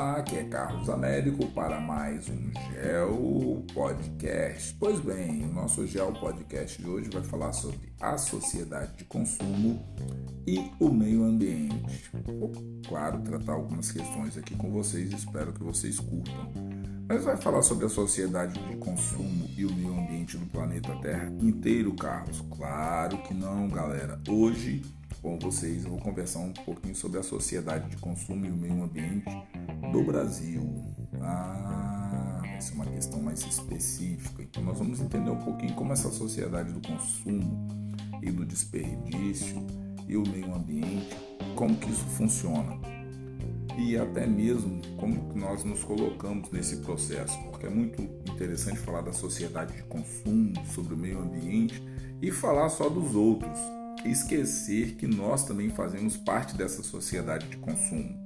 Olá, aqui é Carlos Américo para mais um Geo Podcast. Pois bem, o nosso Geo Podcast de hoje vai falar sobre a sociedade de consumo e o meio ambiente. Vou, claro, tratar algumas questões aqui com vocês, espero que vocês curtam. Mas vai falar sobre a sociedade de consumo e o meio ambiente do planeta Terra inteiro, Carlos? Claro que não, galera. Hoje com vocês, eu vou conversar um pouquinho sobre a sociedade de consumo e o meio ambiente do Brasil. Ah, essa é uma questão mais específica. Então, nós vamos entender um pouquinho como essa sociedade do consumo e do desperdício e o meio ambiente, como que isso funciona e até mesmo como nós nos colocamos nesse processo, porque é muito interessante falar da sociedade de consumo, sobre o meio ambiente e falar só dos outros esquecer que nós também fazemos parte dessa sociedade de consumo.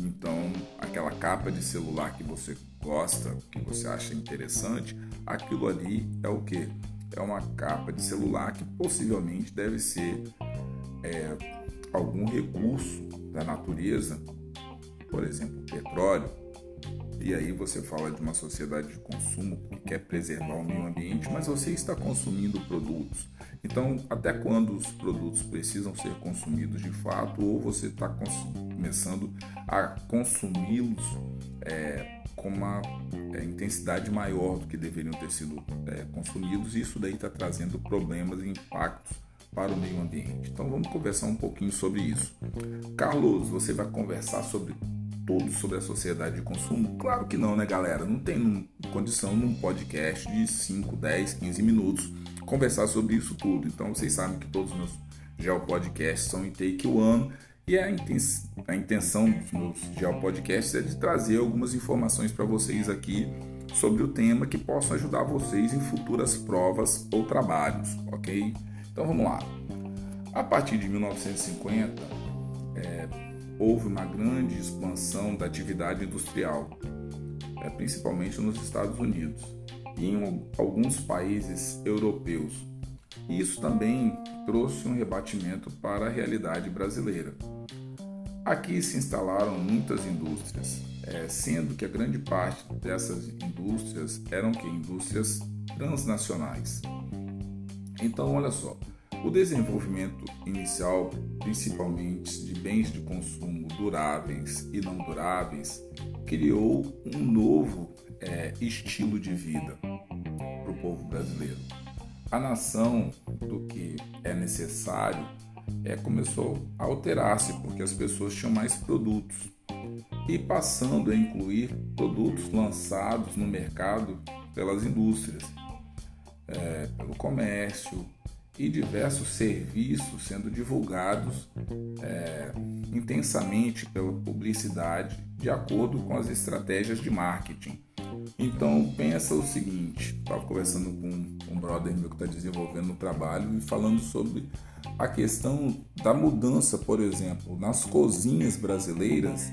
Então, aquela capa de celular que você gosta, que você acha interessante, aquilo ali é o que? É uma capa de celular que possivelmente deve ser é, algum recurso da natureza, por exemplo, petróleo. E aí você fala de uma sociedade de consumo que quer preservar o meio ambiente, mas você está consumindo produtos então, até quando os produtos precisam ser consumidos de fato, ou você está começando a consumi-los é, com uma é, intensidade maior do que deveriam ter sido é, consumidos, e isso daí está trazendo problemas e impactos para o meio ambiente. Então, vamos conversar um pouquinho sobre isso. Carlos, você vai conversar sobre tudo sobre a sociedade de consumo? Claro que não, né, galera? Não tem condição num podcast de 5, 10, 15 minutos conversar sobre isso tudo. Então vocês sabem que todos os meus geopodcasts são em take one e a, intenção dos meus geopodcasts é de trazer algumas informações para vocês aqui sobre o tema que possam ajudar vocês em futuras provas ou trabalhos, ok? Então vamos lá. A partir de 1950, é, houve uma grande expansão da atividade industrial, é, principalmente nos Estados Unidos e em alguns países europeus. Isso também trouxe um rebatimento para a realidade brasileira. Aqui se instalaram muitas indústrias, é, sendo que a grande parte dessas indústrias eram que indústrias transnacionais. Então, olha só, o desenvolvimento inicial, principalmente de bens de consumo duráveis e não duráveis, criou um novo é, estilo de vida para o povo brasileiro. A nação do que é necessário é, começou a alterar-se porque as pessoas tinham mais produtos e passando a incluir produtos lançados no mercado pelas indústrias, é, pelo comércio e diversos serviços sendo divulgados é, intensamente pela publicidade de acordo com as estratégias de marketing. Então pensa o seguinte, estava conversando com um brother meu que está desenvolvendo o trabalho e falando sobre a questão da mudança, por exemplo, nas cozinhas brasileiras,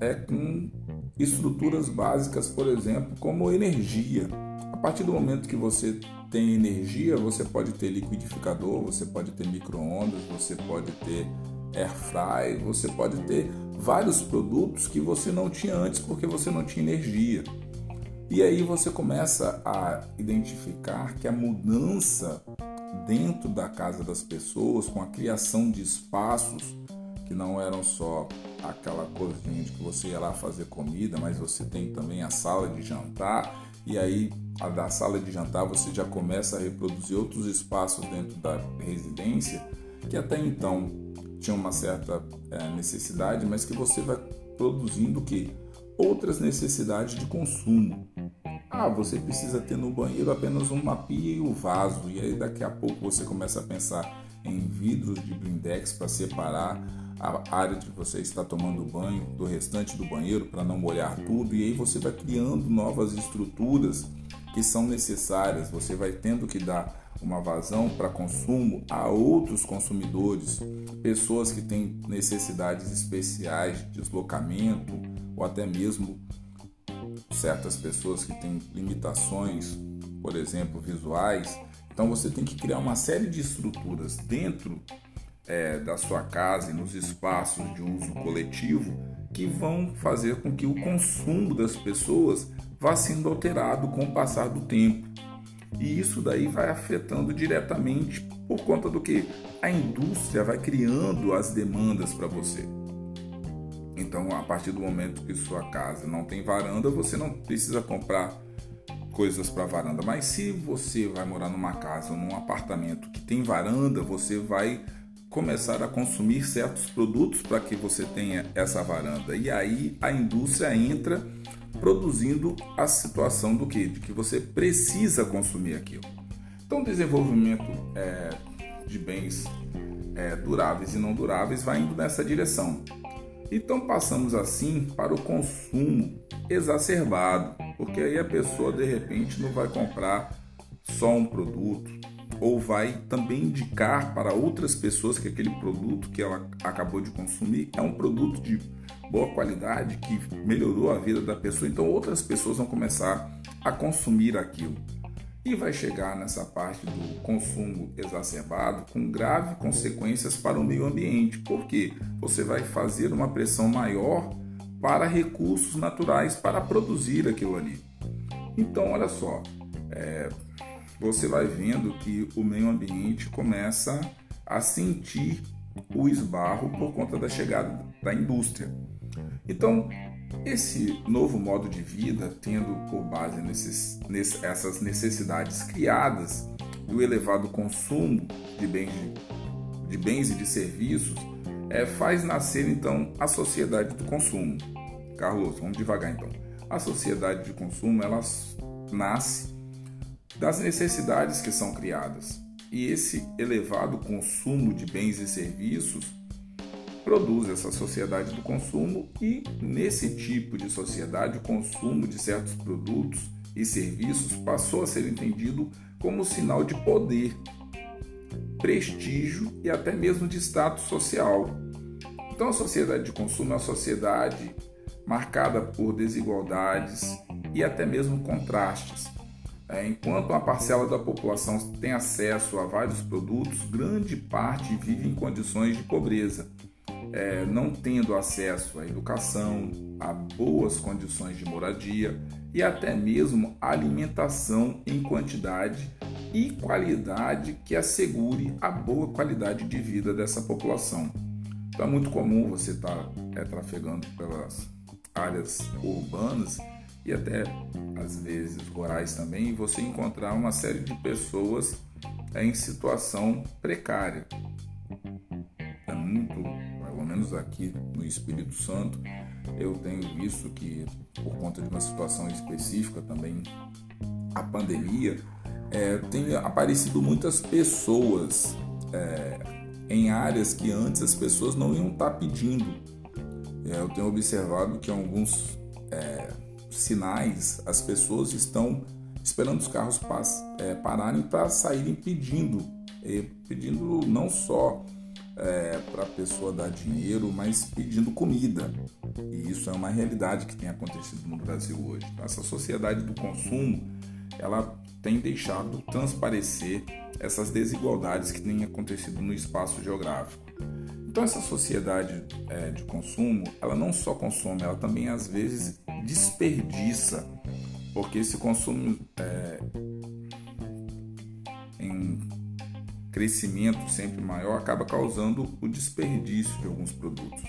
é com estruturas básicas, por exemplo, como energia. A partir do momento que você tem energia, você pode ter liquidificador, você pode ter micro-ondas, você pode ter air fry, você pode ter vários produtos que você não tinha antes porque você não tinha energia. E aí você começa a identificar que a mudança dentro da casa das pessoas, com a criação de espaços que não eram só aquela coisinha de que você ia lá fazer comida, mas você tem também a sala de jantar, e aí a da sala de jantar você já começa a reproduzir outros espaços dentro da residência que até então tinham uma certa é, necessidade, mas que você vai produzindo que? Outras necessidades de consumo. Ah, você precisa ter no banheiro apenas uma pia e o um vaso, e aí daqui a pouco você começa a pensar em vidros de blindex para separar a área que você está tomando banho do restante do banheiro para não molhar tudo, e aí você vai criando novas estruturas que são necessárias, você vai tendo que dar uma vazão para consumo a outros consumidores, pessoas que têm necessidades especiais de deslocamento ou até mesmo certas pessoas que têm limitações, por exemplo, visuais. Então você tem que criar uma série de estruturas dentro é, da sua casa e nos espaços de uso coletivo que vão fazer com que o consumo das pessoas vá sendo alterado com o passar do tempo. E isso daí vai afetando diretamente por conta do que a indústria vai criando as demandas para você. Então, a partir do momento que sua casa não tem varanda, você não precisa comprar coisas para varanda. Mas se você vai morar numa casa ou num apartamento que tem varanda, você vai começar a consumir certos produtos para que você tenha essa varanda. E aí a indústria entra produzindo a situação do que? De que você precisa consumir aquilo. Então, desenvolvimento é, de bens é, duráveis e não duráveis vai indo nessa direção. Então, passamos assim para o consumo exacerbado, porque aí a pessoa de repente não vai comprar só um produto, ou vai também indicar para outras pessoas que aquele produto que ela acabou de consumir é um produto de boa qualidade que melhorou a vida da pessoa, então outras pessoas vão começar a consumir aquilo. E vai chegar nessa parte do consumo exacerbado com graves consequências para o meio ambiente, porque você vai fazer uma pressão maior para recursos naturais para produzir aquilo ali. Então, olha só, é, você vai vendo que o meio ambiente começa a sentir o esbarro por conta da chegada da indústria. Então, esse novo modo de vida, tendo por base nesses, nessas essas necessidades criadas do elevado consumo de bens, de bens e de serviços, é, faz nascer então a sociedade do consumo. Carlos, vamos devagar então. A sociedade de consumo ela nasce das necessidades que são criadas. E esse elevado consumo de bens e serviços produz essa sociedade do consumo e nesse tipo de sociedade o consumo de certos produtos e serviços passou a ser entendido como sinal de poder, prestígio e até mesmo de status social. Então a sociedade de consumo é uma sociedade marcada por desigualdades e até mesmo contrastes enquanto uma parcela da população tem acesso a vários produtos, grande parte vive em condições de pobreza, é, não tendo acesso à educação, a boas condições de moradia e até mesmo alimentação em quantidade e qualidade que assegure a boa qualidade de vida dessa população. Então é muito comum você estar tá, é, trafegando pelas áreas urbanas e até às vezes rurais também, você encontrar uma série de pessoas em situação precária. É muito, pelo menos aqui no Espírito Santo, eu tenho visto que por conta de uma situação específica também, a pandemia, é, tem aparecido muitas pessoas é, em áreas que antes as pessoas não iam estar pedindo. É, eu tenho observado que alguns é, sinais, as pessoas estão esperando os carros é, pararem para saírem pedindo, é, pedindo não só é, para a pessoa dar dinheiro, mas pedindo comida. E isso é uma realidade que tem acontecido no Brasil hoje. Essa sociedade do consumo, ela tem deixado transparecer essas desigualdades que têm acontecido no espaço geográfico. Então essa sociedade é, de consumo, ela não só consome, ela também às vezes desperdiça, porque esse consumo é, em crescimento sempre maior acaba causando o desperdício de alguns produtos.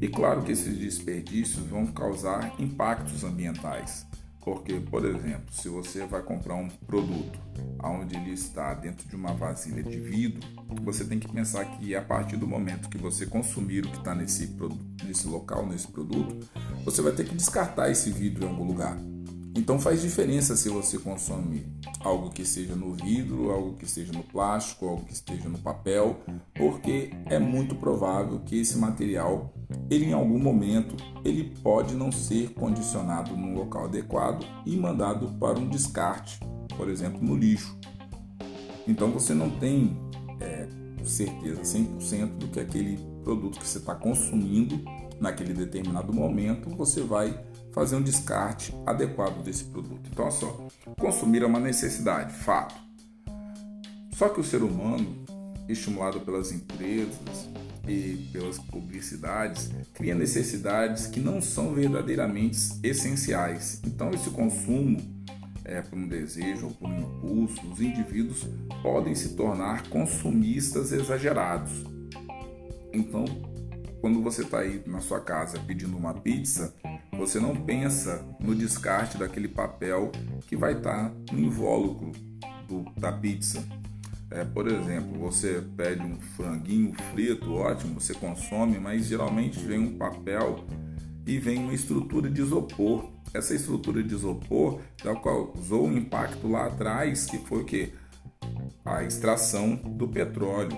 E claro que esses desperdícios vão causar impactos ambientais. Porque, por exemplo, se você vai comprar um produto onde ele está dentro de uma vasilha de vidro, você tem que pensar que a partir do momento que você consumir o que está nesse, nesse local, nesse produto, você vai ter que descartar esse vidro em algum lugar. Então faz diferença se você consome algo que seja no vidro, algo que esteja no plástico, algo que esteja no papel, porque é muito provável que esse material, ele em algum momento, ele pode não ser condicionado num local adequado e mandado para um descarte, por exemplo, no lixo. Então você não tem é, certeza 100% do que aquele produto que você está consumindo naquele determinado momento você vai fazer um descarte adequado desse produto. Então, olha só, consumir é uma necessidade, fato. Só que o ser humano, estimulado pelas empresas e pelas publicidades cria necessidades que não são verdadeiramente essenciais. Então, esse consumo é, por um desejo ou por um impulso, os indivíduos podem se tornar consumistas exagerados. Então, quando você está aí na sua casa pedindo uma pizza, você não pensa no descarte daquele papel que vai estar tá no invólucro do, da pizza. É, por exemplo, você pede um franguinho frito, ótimo, você consome, mas geralmente vem um papel e vem uma estrutura de isopor. Essa estrutura de isopor já causou um impacto lá atrás, que foi o que? A extração do petróleo.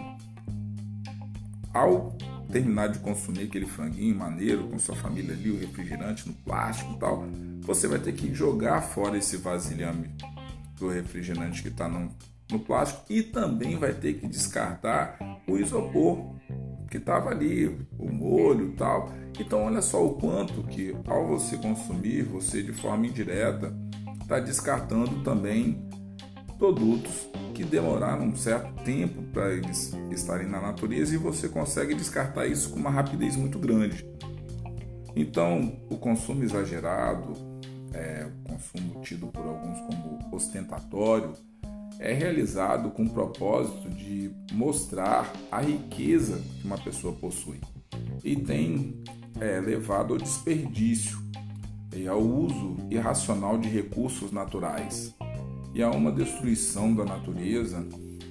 Ao terminar de consumir aquele franguinho maneiro com sua família ali, o refrigerante no plástico e tal, você vai ter que jogar fora esse vasilhame do refrigerante que está no, no plástico e também vai ter que descartar o isopor que estava ali, o molho e tal. Então olha só o quanto que ao você consumir, você de forma indireta está descartando também produtos que demoraram um certo tempo para eles estarem na natureza e você consegue descartar isso com uma rapidez muito grande. Então, o consumo exagerado, é, o consumo tido por alguns como ostentatório, é realizado com o propósito de mostrar a riqueza que uma pessoa possui e tem é, levado ao desperdício e ao uso irracional de recursos naturais e a uma destruição da natureza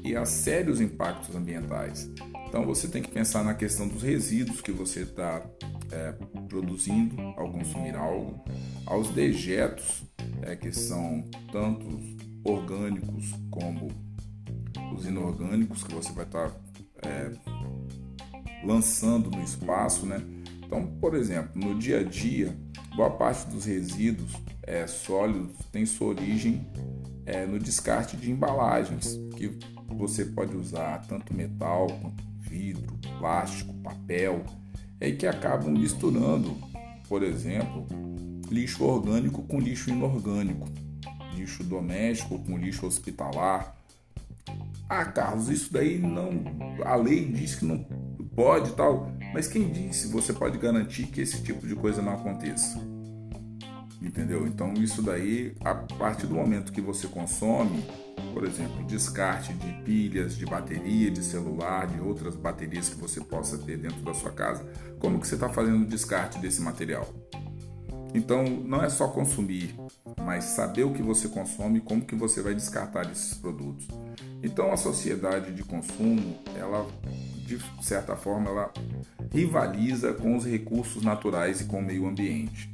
e a sérios impactos ambientais. Então você tem que pensar na questão dos resíduos que você está é, produzindo ao consumir algo, aos dejetos é, que são tanto orgânicos como os inorgânicos que você vai estar tá, é, lançando no espaço, né? Então, por exemplo, no dia a dia, boa parte dos resíduos é, sólidos tem sua origem é, no descarte de embalagens, que você pode usar tanto metal quanto vidro, plástico, papel, é, que acabam misturando, por exemplo, lixo orgânico com lixo inorgânico, lixo doméstico com lixo hospitalar. Ah, Carlos, isso daí não. A lei diz que não pode tal, mas quem disse você pode garantir que esse tipo de coisa não aconteça? Entendeu? Então, isso daí, a partir do momento que você consome, por exemplo, descarte de pilhas, de bateria, de celular, de outras baterias que você possa ter dentro da sua casa, como que você está fazendo o descarte desse material? Então, não é só consumir, mas saber o que você consome e como que você vai descartar esses produtos. Então, a sociedade de consumo, ela de certa forma, ela rivaliza com os recursos naturais e com o meio ambiente.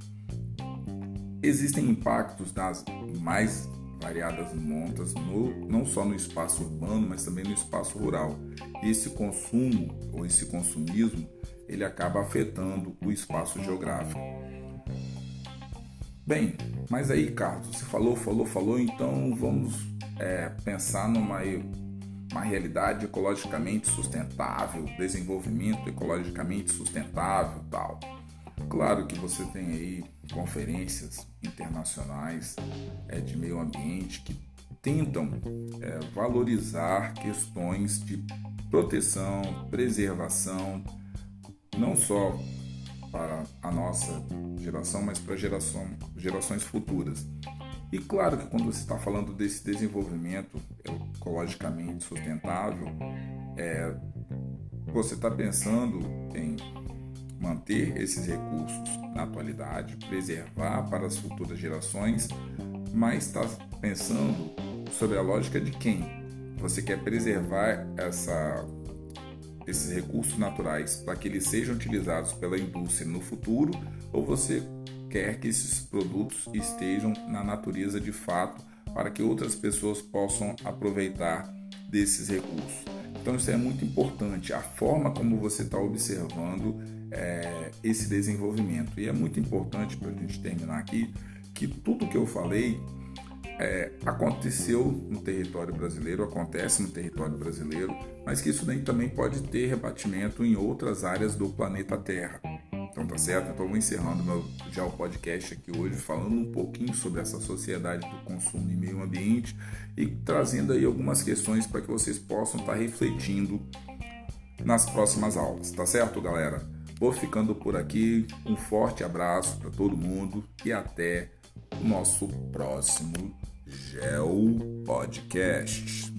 Existem impactos das mais variadas montas, no, não só no espaço urbano, mas também no espaço rural. Esse consumo ou esse consumismo, ele acaba afetando o espaço geográfico. Bem, mas aí, Carlos, você falou, falou, falou, então vamos é, pensar numa uma realidade ecologicamente sustentável, desenvolvimento ecologicamente sustentável, tal. Claro que você tem aí conferências internacionais é, de meio ambiente que tentam é, valorizar questões de proteção, preservação, não só para a nossa geração, mas para geração, gerações futuras. E claro que quando você está falando desse desenvolvimento ecologicamente sustentável, é, você está pensando em manter esses recursos na atualidade, preservar para as futuras gerações, mas está pensando sobre a lógica de quem? Você quer preservar essa, esses recursos naturais para que eles sejam utilizados pela indústria no futuro ou você quer que esses produtos estejam na natureza de fato para que outras pessoas possam aproveitar desses recursos? Então isso é muito importante, a forma como você está observando é, esse desenvolvimento. E é muito importante para a gente terminar aqui que tudo que eu falei é, aconteceu no território brasileiro, acontece no território brasileiro, mas que isso também pode ter rebatimento em outras áreas do planeta Terra. Então tá certo? Então vou encerrando meu, já o podcast aqui hoje falando um pouquinho sobre essa sociedade do consumo e meio ambiente e trazendo aí algumas questões para que vocês possam estar tá refletindo nas próximas aulas, tá certo, galera? Vou ficando por aqui. Um forte abraço para todo mundo e até o nosso próximo Gel Podcast.